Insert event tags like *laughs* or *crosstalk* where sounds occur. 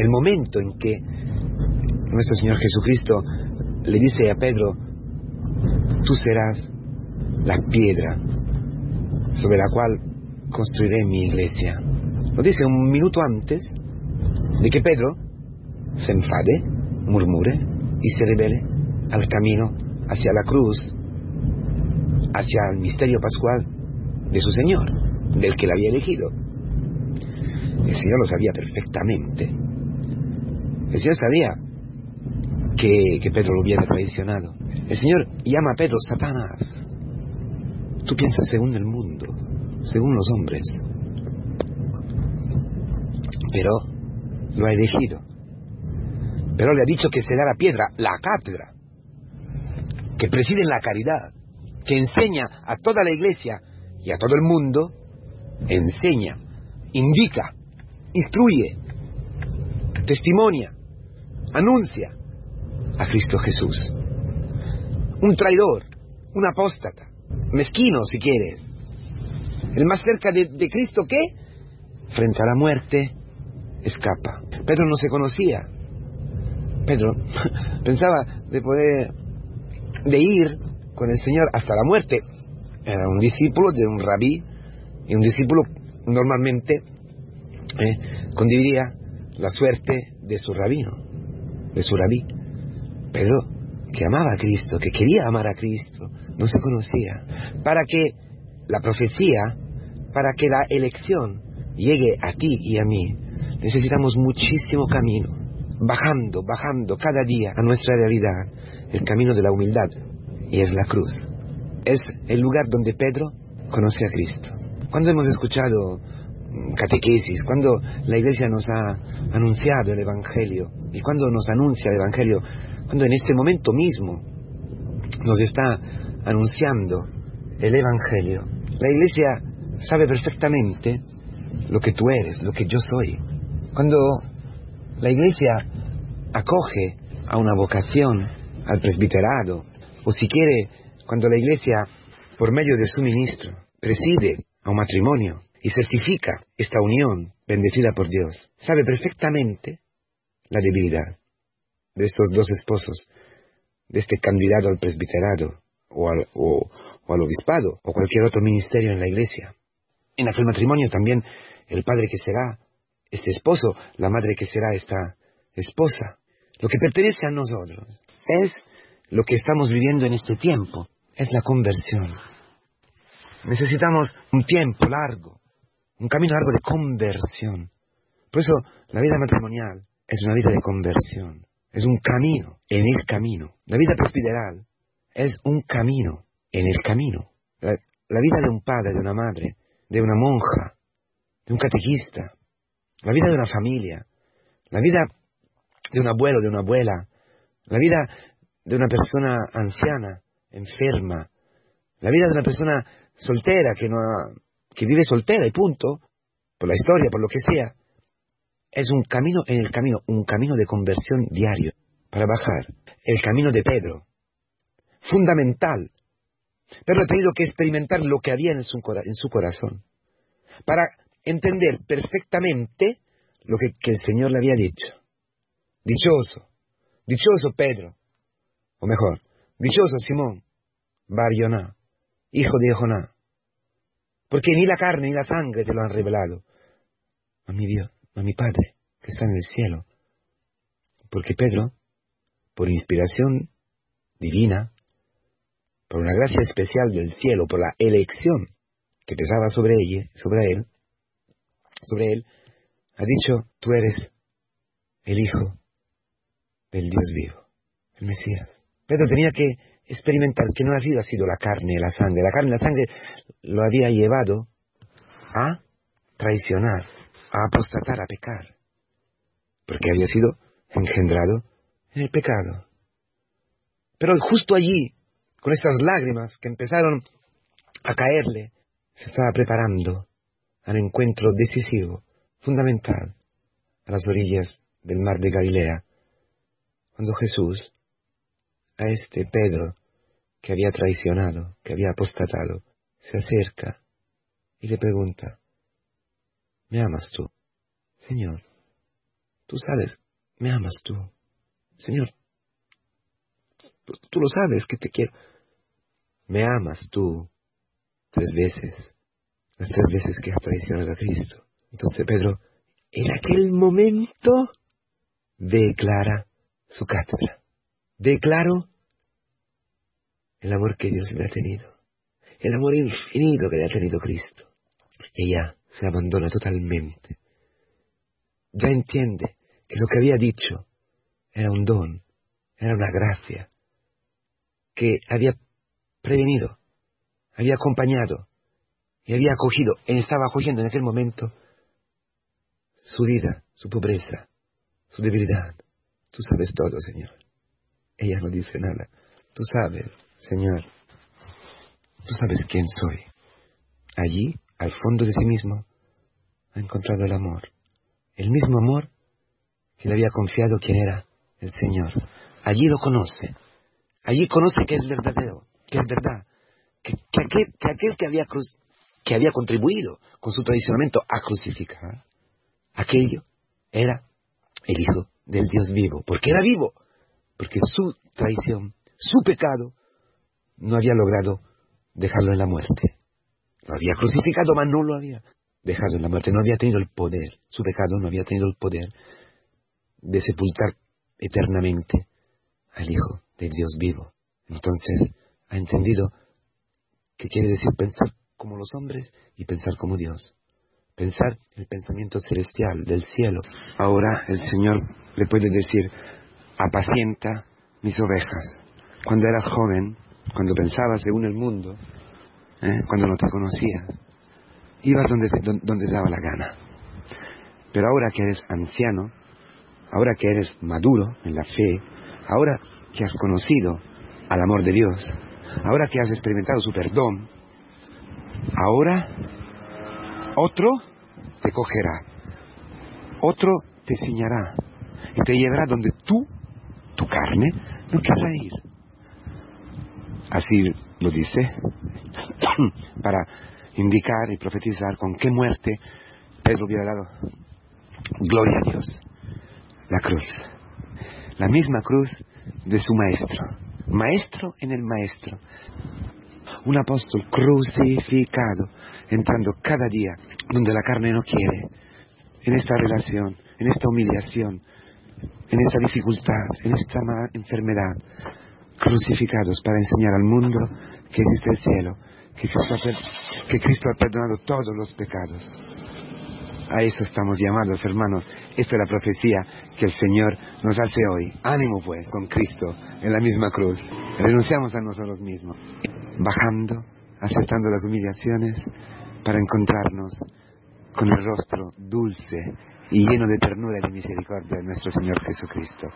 el momento en que nuestro Señor Jesucristo le dice a Pedro, tú serás la piedra sobre la cual construiré mi iglesia. Lo dice un minuto antes de que Pedro se enfade, murmure y se revele al camino hacia la cruz, hacia el misterio pascual de su Señor, del que le había elegido. El Señor lo sabía perfectamente. El Señor sabía que, que Pedro lo hubiera traicionado. El Señor llama a Pedro Satanás. Tú piensas según el mundo, según los hombres. Pero lo ha elegido. Pero le ha dicho que será la piedra, la cátedra, que preside la caridad, que enseña a toda la iglesia y a todo el mundo, enseña, indica, instruye, testimonia, anuncia a Cristo Jesús. Un traidor, un apóstata, mezquino si quieres, el más cerca de, Cristo que, frente a la muerte, escapa. Pedro no se conocía. Pedro *laughs* pensaba de poder, de ir con el Señor hasta la muerte. Era un discípulo de un rabí y un discípulo normalmente eh, la suerte de su rabino, de su rabí. Pedro, que amaba a Cristo, que quería amar a Cristo, no se conocía. Para que la profecía, para que la elección llegue a ti y a mí, necesitamos muchísimo camino, bajando, bajando cada día a nuestra realidad, el camino de la humildad, y es la cruz. Es el lugar donde Pedro conoce a Cristo. Cuando hemos escuchado catequesis, cuando la iglesia nos ha anunciado el Evangelio, y cuando nos anuncia el Evangelio, cuando en este momento mismo nos está anunciando el Evangelio, la iglesia sabe perfectamente lo que tú eres, lo que yo soy. Cuando la iglesia acoge a una vocación, al presbiterado, o si quiere, cuando la iglesia, por medio de su ministro, preside a un matrimonio y certifica esta unión bendecida por Dios, sabe perfectamente la debilidad de estos dos esposos, de este candidato al presbiterado o al, o, o al obispado o cualquier otro ministerio en la iglesia. En aquel matrimonio también el padre que será este esposo, la madre que será esta esposa. Lo que pertenece a nosotros es lo que estamos viviendo en este tiempo, es la conversión. Necesitamos un tiempo largo, un camino largo de conversión. Por eso la vida matrimonial es una vida de conversión, es un camino en el camino. La vida presbiteral es un camino en el camino. La, la vida de un padre, de una madre, de una monja, de un catequista, la vida de una familia, la vida de un abuelo, de una abuela, la vida de una persona anciana, enferma, la vida de una persona soltera que, no ha, que vive soltera y punto, por la historia, por lo que sea, es un camino en el camino, un camino de conversión diario para bajar. El camino de Pedro, fundamental. Pedro ha tenido que experimentar lo que había en su, en su corazón para entender perfectamente lo que, que, el Señor le había dicho. Dichoso, dichoso Pedro, o mejor, dichoso Simón, Barioná, hijo de Joná, porque ni la carne ni la sangre te lo han revelado, a mi Dios, a mi Padre, que está en el cielo. Porque Pedro, por inspiración divina, por una gracia especial del cielo, por la elección que pesaba sobre ella, sobre él, sobre él, ha dicho, tú eres el Hijo del Dios vivo, el Mesías. Pedro tenía que experimentar que no había sido la carne y la sangre. La carne y la sangre lo había llevado a traicionar, a apostatar, a pecar, porque había sido engendrado en el pecado. Pero justo allí, con esas lágrimas que empezaron a caerle, se estaba preparando al encuentro decisivo, fundamental, a las orillas del mar de Galilea, cuando Jesús, a este Pedro, que había traicionado, que había apostatado, se acerca y le pregunta, ¿me amas tú? Señor, tú sabes, me amas tú. Señor, tú, lo sabes que te quiero. Me amas tú tres veces, las tres veces que has traicionado a Cristo. Entonces Pedro, en aquel momento, declara su cátedra. Declaro el amor que Dios le ha tenido, el amor infinito que le ha tenido Cristo. Ella se abandona totalmente. Ya entiende que lo que había dicho era un don, era una gracia, que había prevenido, había acompañado y había acogido, estaba acogiendo en aquel momento su vida, su pobreza, su debilidad. Tú sabes todo, Señor. Ella no dice nada. Tú sabes, Señor. Tú sabes quién soy. Allí, al fondo de sí mismo, ha encontrado el amor. El mismo amor que le había confiado quién era el Señor. Allí lo conoce. Allí conoce que es verdadero, que es verdad. Que, aquel, que aquel que había, que había contribuido con su traicionamiento a crucificar, aquello era el Hijo del Dios vivo. Porque era vivo. Porque su traición, su pecado, no había logrado dejarlo en la muerte. Lo había crucificado, mas no lo había dejado en la muerte. No había tenido el poder. Su pecado no había tenido el poder de sepultar eternamente al Hijo del Dios vivo. Entonces ha entendido que quiere decir pensar como los hombres y pensar como Dios. Pensar el pensamiento celestial del cielo. Ahora el Señor le puede decir, apacienta mis ovejas. Cuando eras joven, cuando pensabas según el mundo, ¿eh? cuando no te conocías, ibas donde, donde daba la gana. Pero ahora que eres anciano, ahora que eres maduro en la fe, ahora que has conocido al amor de Dios, ahora que has experimentado su perdón, ahora otro te cogerá, otro te ciñará y te llevará donde tú, tu carne, no querrá ir. Así lo dice, *clears throat* para indicar y profetizar con qué muerte Pedro hubiera dado gloria a Dios. La cruz. La misma cruz de su maestro. Maestro en el maestro. Un apóstol crucificado, entrando cada día donde la carne no quiere, en esta relación, en esta humillación, en esta dificultad, en esta enfermedad, crucificados para enseñar al mundo que existe el cielo, que que Cristo ha perdonado todos los pecados. A eso estamos llamados, hermanos. Esta es la profecía que el Señor nos hace hoy. Ánimo, pues, con Cristo en la misma cruz. Renunciamos a nosotros mismos, bajando, aceptando las humillaciones para encontrarnos con el rostro dulce y lleno de ternura y de misericordia de nuestro Señor Jesucristo.